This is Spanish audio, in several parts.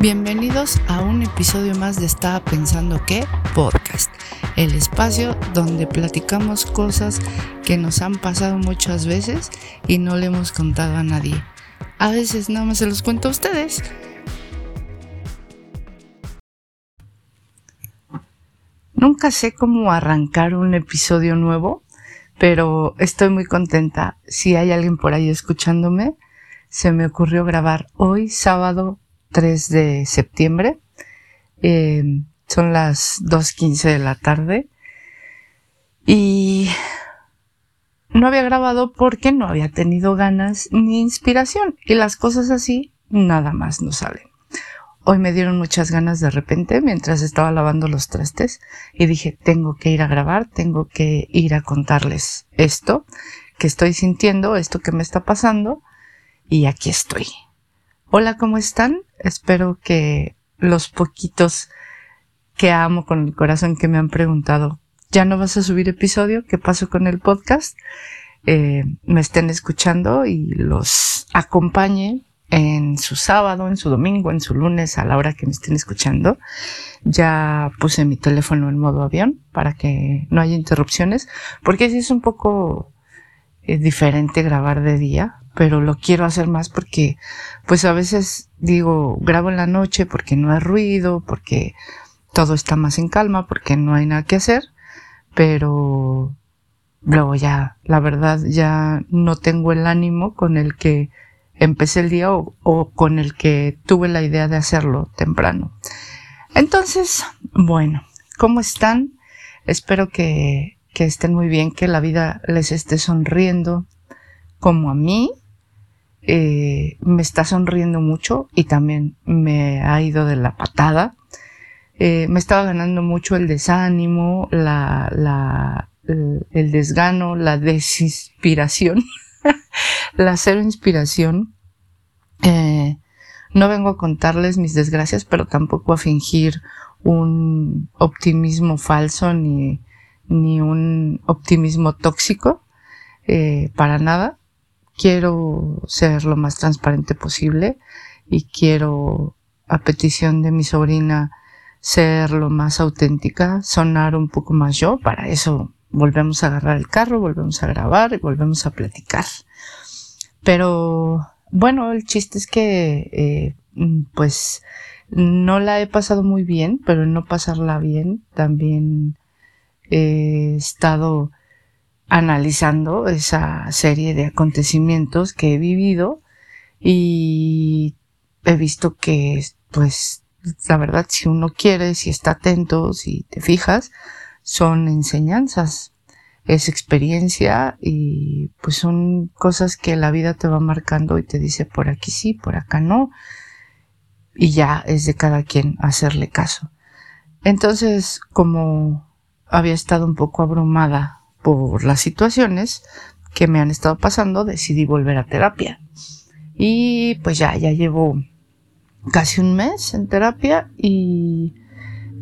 Bienvenidos a un episodio más de Estaba Pensando que Podcast, el espacio donde platicamos cosas que nos han pasado muchas veces y no le hemos contado a nadie. A veces nada más se los cuento a ustedes. Nunca sé cómo arrancar un episodio nuevo, pero estoy muy contenta. Si hay alguien por ahí escuchándome, se me ocurrió grabar hoy, sábado 3 de septiembre. Eh, son las 2.15 de la tarde. Y no había grabado porque no había tenido ganas ni inspiración. Y las cosas así nada más no salen. Hoy me dieron muchas ganas de repente mientras estaba lavando los trastes y dije, tengo que ir a grabar, tengo que ir a contarles esto que estoy sintiendo, esto que me está pasando y aquí estoy. Hola, ¿cómo están? Espero que los poquitos que amo con el corazón que me han preguntado, ¿ya no vas a subir episodio? ¿Qué pasó con el podcast? Eh, me estén escuchando y los acompañe en su sábado, en su domingo, en su lunes, a la hora que me estén escuchando. Ya puse mi teléfono en modo avión para que no haya interrupciones, porque sí es un poco eh, diferente grabar de día pero lo quiero hacer más porque pues a veces digo, grabo en la noche porque no hay ruido, porque todo está más en calma, porque no hay nada que hacer, pero luego ya, la verdad ya no tengo el ánimo con el que empecé el día o, con el que tuve la idea de hacerlo temprano. Entonces, bueno, ¿cómo están? Espero que estén muy bien, que la vida les esté sonriendo como a mí eh, me está sonriendo mucho y también me ha ido de la patada. Eh, me estaba ganando mucho el desánimo, la, la, el, desgano, la desinspiración, la cero inspiración. Eh, no vengo a contarles mis desgracias, pero tampoco a fingir un optimismo falso ni, ni un optimismo tóxico, para nada quiero ser lo más transparente posible y quiero, a petición de mi sobrina, ser lo más auténtica, sonar un poco más yo. Para eso volvemos a agarrar el carro, volvemos a grabar y volvemos a platicar. Pero bueno, el chiste es que eh, pues no la he pasado muy bien, pero no pasarla bien también he estado analizando esa serie de acontecimientos que he vivido y he visto que, pues, la verdad, si uno quiere, si está atento, si te fijas, son enseñanzas, es experiencia y pues son cosas que la vida te va marcando y te dice por aquí sí, por acá no, y ya es de cada quien hacerle caso. Entonces, como había estado un poco abrumada por las situaciones que me han estado pasando, decidí volver a terapia. Y pues ya, ya llevo casi un mes en terapia y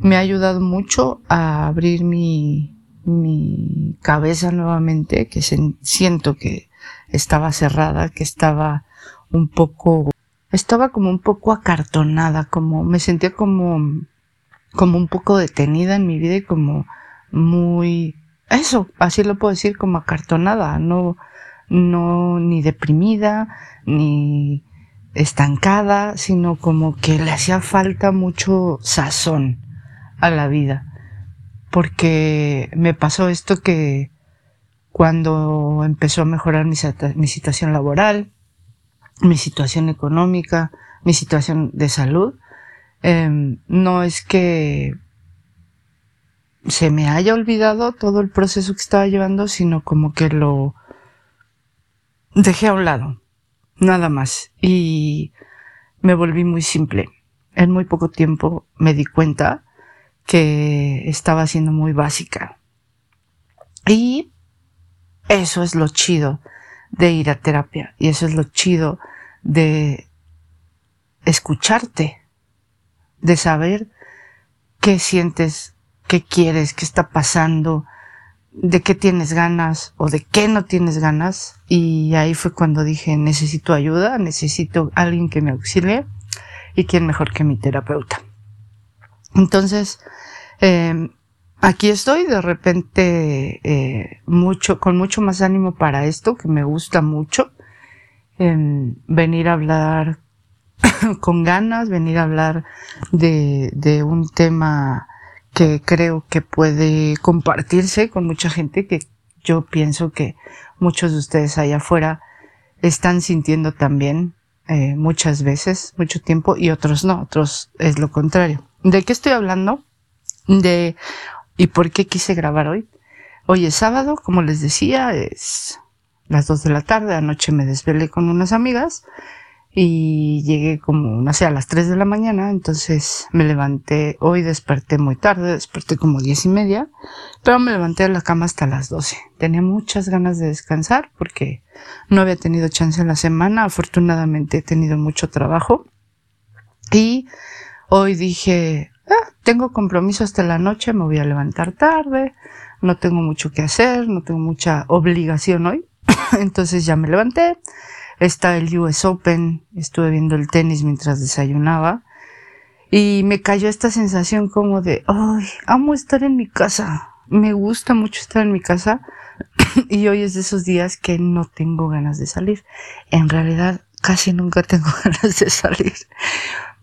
me ha ayudado mucho a abrir mi, mi cabeza nuevamente, que siento que estaba cerrada, que estaba un poco, estaba como un poco acartonada, como me sentía como, como un poco detenida en mi vida y como muy eso, así lo puedo decir como acartonada, no, no ni deprimida, ni estancada, sino como que le hacía falta mucho sazón a la vida. Porque me pasó esto que cuando empezó a mejorar mi, situación laboral, mi situación económica, mi situación de salud, em, no es que se me haya olvidado todo el proceso que estaba llevando, sino como que lo dejé a un lado, nada más. Y me volví muy simple. En muy poco tiempo me di cuenta que estaba siendo muy básica. Y eso es lo chido de ir a terapia. Y eso es lo chido de escucharte, de saber qué sientes qué quieres, qué está pasando, de qué tienes ganas o de qué no tienes ganas. Y ahí fue cuando dije, necesito ayuda, necesito alguien que me auxilie. y quién mejor que mi terapeuta. Entonces, eh, aquí estoy de repente eh, mucho, con mucho más ánimo para esto, que me gusta mucho. venir a hablar con ganas, venir a hablar de un tema que creo que puede compartirse con mucha gente que yo pienso que muchos de ustedes allá afuera están sintiendo también eh, muchas veces, mucho tiempo, y otros no, otros es lo contrario. ¿De qué estoy hablando? De ¿y por qué quise grabar hoy? Hoy es sábado, como les decía, es las dos de la tarde, anoche me desvelé con unas amigas y llegué como, no sé, a las 3 de la mañana, entonces me levanté, hoy desperté muy tarde, desperté como diez y media, pero me levanté de la cama hasta las 12. Tenía muchas ganas de descansar porque no había tenido chance en la semana, afortunadamente he tenido mucho trabajo y hoy dije, ah, tengo compromiso hasta la noche, me voy a levantar tarde, no tengo mucho que hacer, no tengo mucha obligación hoy, entonces ya me levanté Está el US Open, estuve viendo el tenis mientras desayunaba y me cayó esta sensación como de, ay, amo estar en mi casa, me gusta mucho estar en mi casa y hoy es de esos días que no tengo ganas de salir. En realidad casi nunca tengo ganas de salir.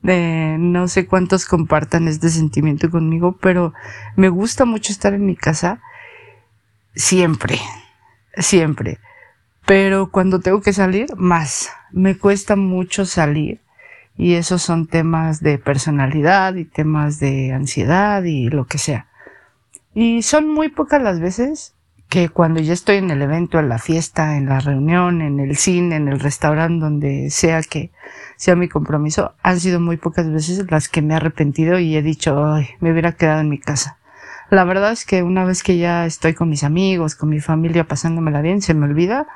no sé cuántos compartan este sentimiento conmigo, pero me gusta mucho estar en mi casa siempre, siempre. Pero cuando tengo que salir, más. Me cuesta mucho salir. Y esos son temas de personalidad y temas de ansiedad y lo que sea. Y son muy pocas las veces que cuando ya estoy en el evento, en la fiesta, en la reunión, en el cine, en el restaurante, donde sea que sea mi compromiso, han sido muy pocas veces las que me he arrepentido y he dicho, ay, me hubiera quedado en mi casa. La verdad es que una vez que ya estoy con mis amigos, con mi familia, pasándomela bien, se me olvida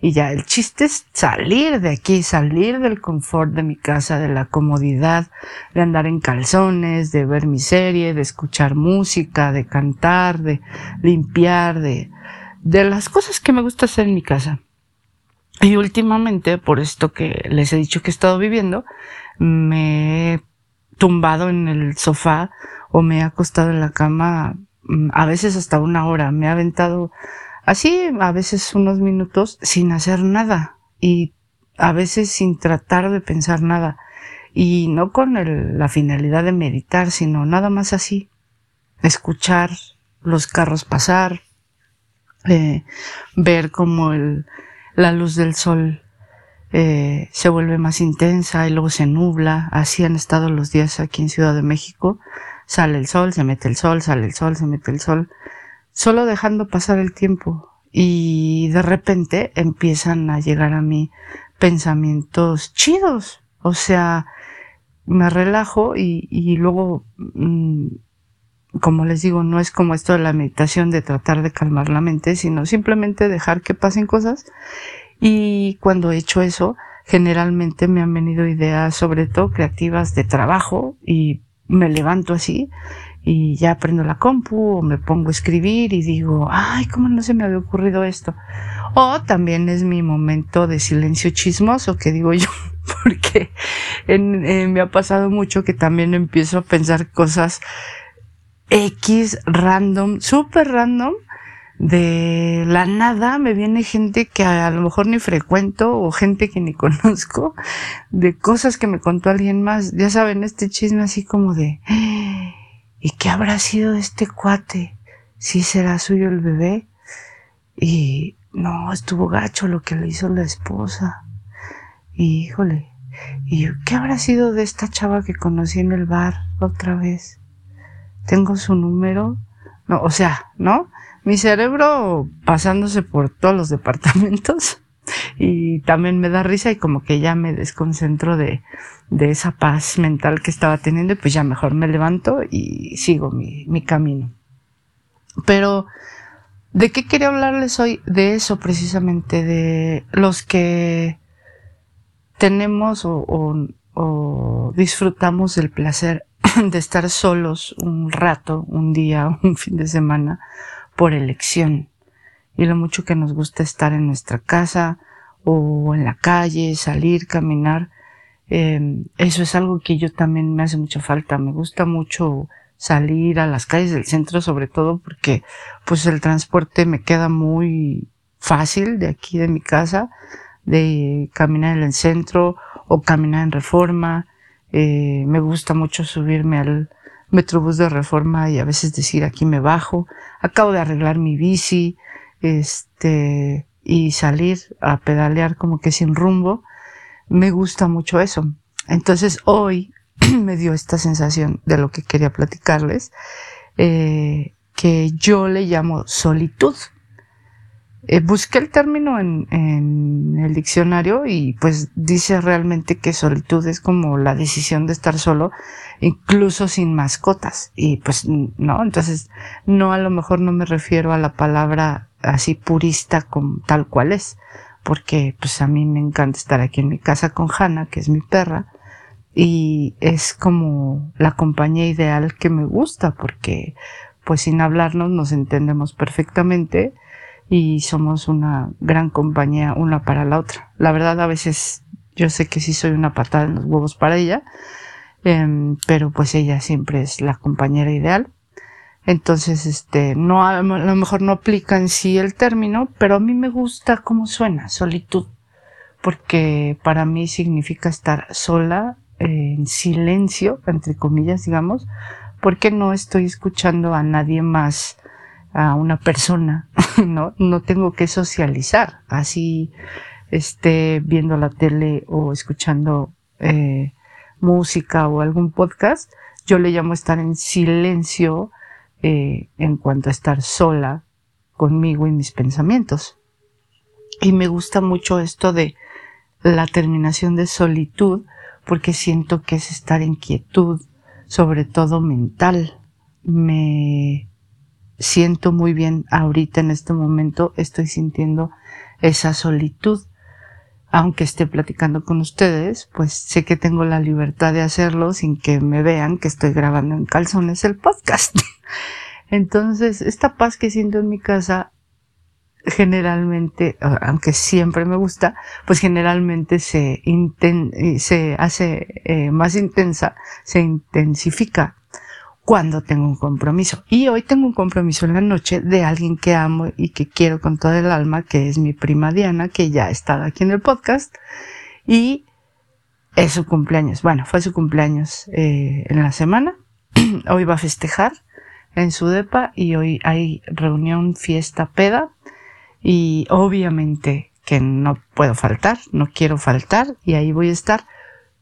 y ya el chiste es salir de aquí, salir del confort de mi casa, de la comodidad, de andar en calzones, de ver mi serie, de escuchar música, de cantar, de limpiar, de, de las cosas que me gusta hacer en mi casa. Y últimamente, por esto que les he dicho que he estado viviendo, me he tumbado en el sofá o me he acostado en la cama mm, a veces hasta una hora. Me he aventado Así a veces unos minutos sin hacer nada y a veces sin tratar de pensar nada y no con la finalidad de meditar, sino nada más así, escuchar los carros pasar, eh, ver cómo el, la luz del sol eh, se vuelve más intensa y luego se nubla. Así han estado los días aquí en Ciudad de México. Sale el sol, se mete el sol, sale el sol, se mete el sol solo dejando pasar el tiempo y de repente empiezan a llegar a mí pensamientos chidos. O sea, me relajo y, luego, mm, como les digo, no es como esto de la meditación de tratar de calmar la mente, sino simplemente dejar que pasen cosas. Y cuando he hecho eso, generalmente me han venido ideas, sobre todo creativas de trabajo, y me levanto así y ya prendo la compu o me pongo a escribir y digo, ay, ¿cómo no se me había ocurrido esto? O también es mi momento de silencio chismoso, que digo yo, porque eh, me ha pasado mucho que también empiezo a pensar cosas X random, súper random, de la nada me viene gente que a lo mejor ni frecuento o gente que ni conozco, de cosas que me contó alguien más. Ya saben, este chisme así como de, ¿Y qué habrá sido de este cuate? ¿Sí será suyo el bebé? Y no, estuvo gacho lo que le hizo la esposa. híjole, ¿y qué habrá sido de esta chava que conocí en el bar otra vez? Tengo su número. No, o sea, ¿no? Mi cerebro pasándose por todos los departamentos y también me da risa y como que ya me desconcentro de, de esa paz mental que estaba teniendo y pues ya mejor me levanto y sigo mi, mi camino. Pero, ¿de qué quería hablarles hoy? De eso precisamente, de los que tenemos o, o disfrutamos del placer de estar solos un rato, un día, un fin de semana, por elección. Y lo mucho que nos gusta estar en nuestra casa o en la calle, salir, caminar Em, eso es algo que yo también me hace mucha falta. Me gusta mucho salir a las calles del centro, sobre todo porque pues el transporte me queda muy fácil de aquí de mi casa, de caminar en el centro o caminar en reforma. Eh, me gusta mucho subirme al metrobús de reforma y a veces decir aquí me bajo. Acabo de arreglar mi bici, este, y salir a pedalear como que sin rumbo. Me gusta mucho eso. Entonces hoy me dio esta sensación de lo que quería platicarles, eh, que yo le llamo solitud. Eh, busqué el término en, en, el diccionario y pues dice realmente que solitud es como la decisión de estar solo, incluso sin mascotas. Y pues no, entonces no a lo mejor no me refiero a la palabra así purista como tal cual es, porque pues a mí me encanta estar aquí en mi casa con Hannah, que es mi perra, y es como la compañía ideal que me gusta porque pues sin hablarnos nos entendemos perfectamente y somos una gran compañía una para la otra. La verdad a veces yo sé que sí soy una patada en los huevos para ella, em, pero pues ella siempre es la compañera ideal. Entonces, este, no, a lo mejor no aplica en sí el término, pero a mí me gusta cómo suena, solitud, porque para mí significa estar sola en silencio, entre comillas, digamos, porque no estoy escuchando a nadie más, a una persona, ¿no? No tengo que socializar, así esté viendo la tele o escuchando eh, música o algún podcast, yo le llamo estar en silencio eh, en cuanto a estar sola conmigo y mis pensamientos. Y me gusta mucho esto de la terminación de solitud, porque siento que es estar en quietud, sobre todo mental. Me siento muy bien ahorita en este momento, estoy sintiendo esa solitud. Aunque esté platicando con ustedes, pues sé que tengo la libertad de hacerlo sin que me vean que estoy grabando en calzones el podcast. Entonces, esta paz que siento en mi casa generalmente, aunque siempre me gusta, pues generalmente se, eh, hace eh, más intensa, se intensifica cuando tengo un compromiso. Y hoy tengo un compromiso en la noche de alguien que amo y que quiero con todo el alma, que es mi prima Diana, que ya ha estado aquí en el podcast. Y es su cumpleaños. Bueno, fue su cumpleaños eh, en la semana. hoy va a festejar en su depa y hoy hay reunión, fiesta, peda y obviamente que no puedo faltar, no quiero faltar y ahí voy a estar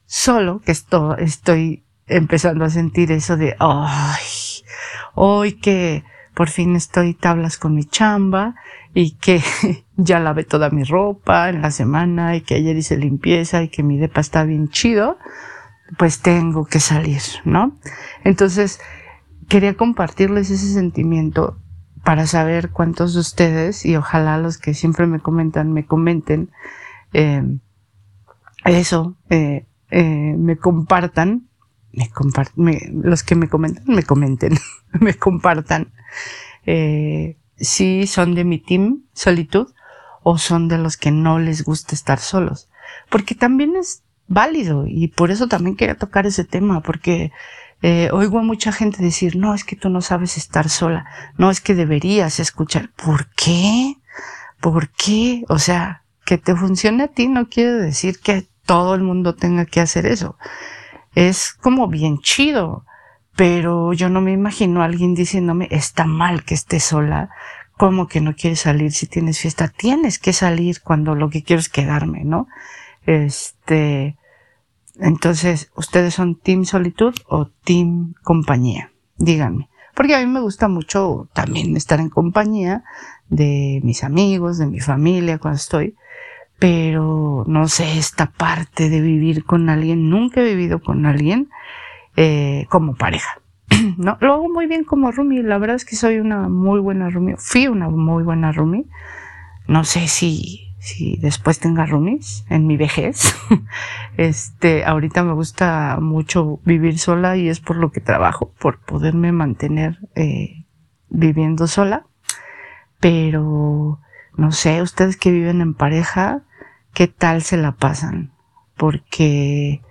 solo que esto, estoy empezando a sentir eso de, ay, hoy que por fin estoy tablas con mi chamba y que ya lavé toda mi ropa en la semana y que ayer hice limpieza y que mi depa está bien chido, pues tengo que salir, ¿no? Entonces, quería compartirles ese sentimiento para saber cuántos de ustedes, y ojalá los que siempre me comentan, me comenten eh, eso, eh, eh, me compartan, me, los que me comentan, me comenten, me compartan si son de mi team solitud o son de los que no les gusta estar solos. Porque también es válido y por eso también quería tocar ese tema, porque eh, oigo a mucha gente decir, no, es que tú no sabes estar sola, no, es que deberías escuchar. ¿Por qué? ¿Por qué? O sea, que te funcione a ti no quiere decir que todo el mundo tenga que hacer eso. Es como bien chido, pero yo no me imagino a alguien diciéndome, está mal que estés sola, ¿cómo que no quieres salir si tienes fiesta? Tienes que salir cuando lo que quiero es quedarme, ¿no? Este, entonces, ¿ustedes son Team Solitud o Team Compañía? Díganme. Porque a mí me gusta mucho también estar en compañía de mis amigos, de mi familia cuando estoy. Pero no sé, esta parte de vivir con alguien, nunca he vivido con alguien eh, como pareja. no, lo hago muy bien como Rumi. La verdad es que soy una muy buena Rumi. Fui una muy buena Rumi. No sé si si después tenga roomies en mi vejez. este, ahorita me gusta mucho vivir sola y es por lo que trabajo, por poderme mantener eh, viviendo sola. Pero, no sé, ustedes que viven en pareja, ¿qué tal se la pasan? Porque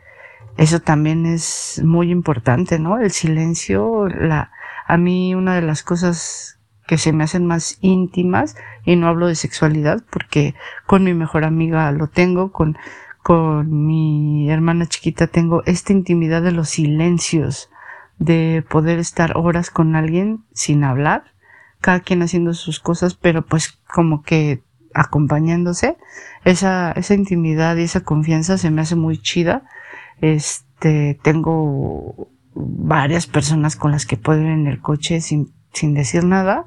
eso también es muy importante, ¿no? El silencio, la, a mí una de las cosas que se me hacen más íntimas, y no hablo de sexualidad, porque con mi mejor amiga lo tengo, con, con mi hermana chiquita tengo esta intimidad de los silencios, de poder estar horas con alguien sin hablar, cada quien haciendo sus cosas, pero pues como que acompañándose, esa, esa intimidad y esa confianza se me hace muy chida. Este, tengo varias personas con las que puedo ir en el coche sin, sin decir nada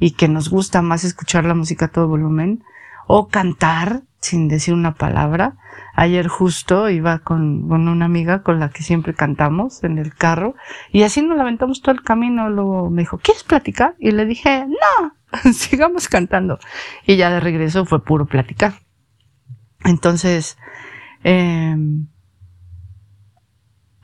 y que nos gusta más escuchar la música a todo volumen o cantar sin decir una palabra. Ayer justo iba con, una amiga con la que siempre cantamos en el carro y así nos lamentamos todo el camino. Luego me dijo, ¿quieres platicar? Y le dije, no, sigamos cantando. Y ya de regreso fue puro platicar. Entonces, eh,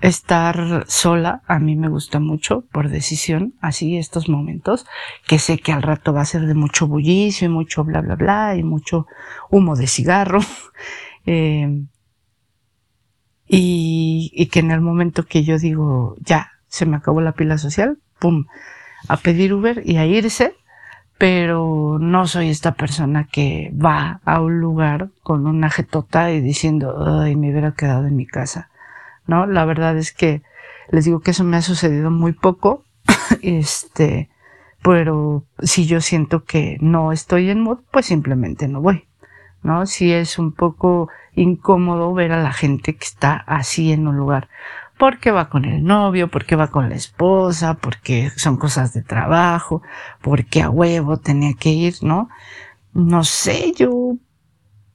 estar sola a mí me gusta mucho por decisión, así estos momentos, que sé que al rato va a ser de mucho bullicio y mucho bla bla bla y mucho humo de cigarro. y, y que en el momento que yo digo, ya, se me acabó la pila social, pum, a pedir Uber y a irse, pero no soy esta persona que va a un lugar con una jetota y diciendo, ay, me hubiera quedado en mi casa ¿no? La verdad es que les digo que eso me ha sucedido muy poco, este, pero si yo siento que no estoy en mood, pues simplemente no voy, ¿no? Si es un poco incómodo ver a la gente que está así en un lugar, porque va con el novio, porque va con la esposa, porque son cosas de trabajo, porque a huevo tenía que ir, ¿no? No sé, yo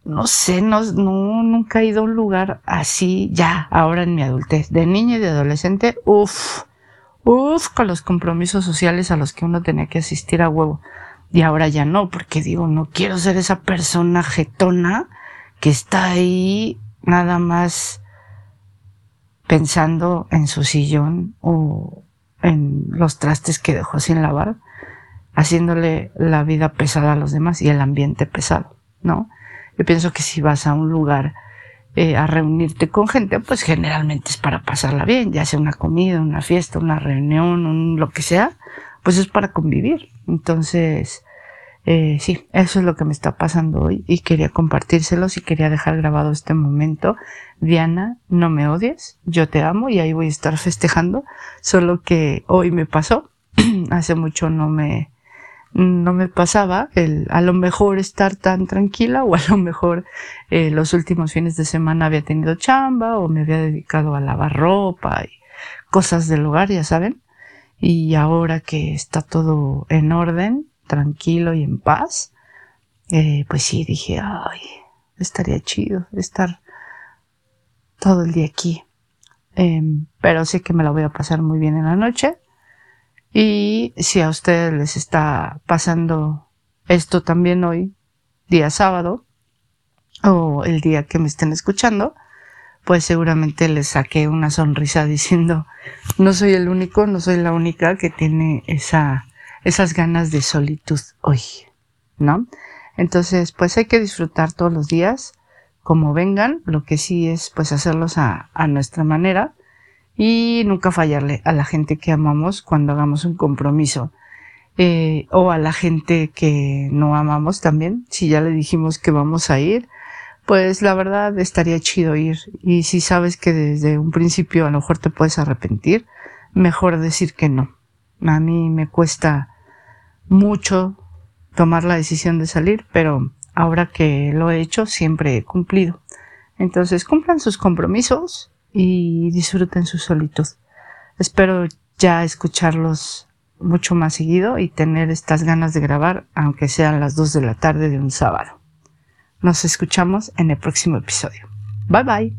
no sé, no, nunca he ido a un lugar así ya, ahora en mi adultez. De niño y de adolescente, uff, uff, con los compromisos sociales a los que uno tenía que asistir a huevo. Y ahora ya no, porque digo, no quiero ser esa persona jetona que está ahí nada más pensando en su sillón o en los trastes que dejó sin lavar, haciéndole la vida pesada a los demás y el ambiente pesado, ¿no? Yo pienso que si vas a un lugar eh, a reunirte con gente, pues generalmente es para pasarla bien, ya sea una comida, una fiesta, una reunión, un, lo que sea, pues es para convivir. Entonces, eh, sí, eso es lo que me está pasando hoy y quería compartírselos y quería dejar grabado este momento. Diana, no me odies, yo te amo y ahí voy a estar festejando, solo que hoy me pasó, hace mucho no me, no me pasaba el a lo mejor estar tan tranquila o a lo mejor eh, los últimos fines de semana había tenido chamba o me había dedicado a lavar ropa y cosas del hogar, ya saben. Y ahora que está todo en orden, tranquilo y en paz, eh, pues sí, dije, ay, estaría chido estar todo el día aquí. Em, pero sé que me la voy a pasar muy bien en la noche y si a ustedes les está pasando esto también hoy, día sábado, o el día que me estén escuchando, pues seguramente les saqué una sonrisa diciendo, no soy el único, no soy la única que tiene esa, esas ganas de solitud hoy, ¿no? Entonces, pues hay que disfrutar todos los días como vengan, lo que sí es pues hacerlos a, a nuestra manera y nunca fallarle a la gente que amamos cuando hagamos un compromiso. Eh, o a la gente que no amamos también, si ya le dijimos que vamos a ir, pues la verdad estaría chido ir. Y si sabes que desde un principio a lo mejor te puedes arrepentir, mejor decir que no. A mí me cuesta mucho tomar la decisión de salir, pero ahora que lo he hecho siempre he cumplido. Entonces cumplan sus compromisos, y disfruten su solitud. Espero ya escucharlos mucho más seguido y tener estas ganas de grabar, aunque sean las 2 de la tarde de un sábado. Nos escuchamos en el próximo episodio. Bye bye.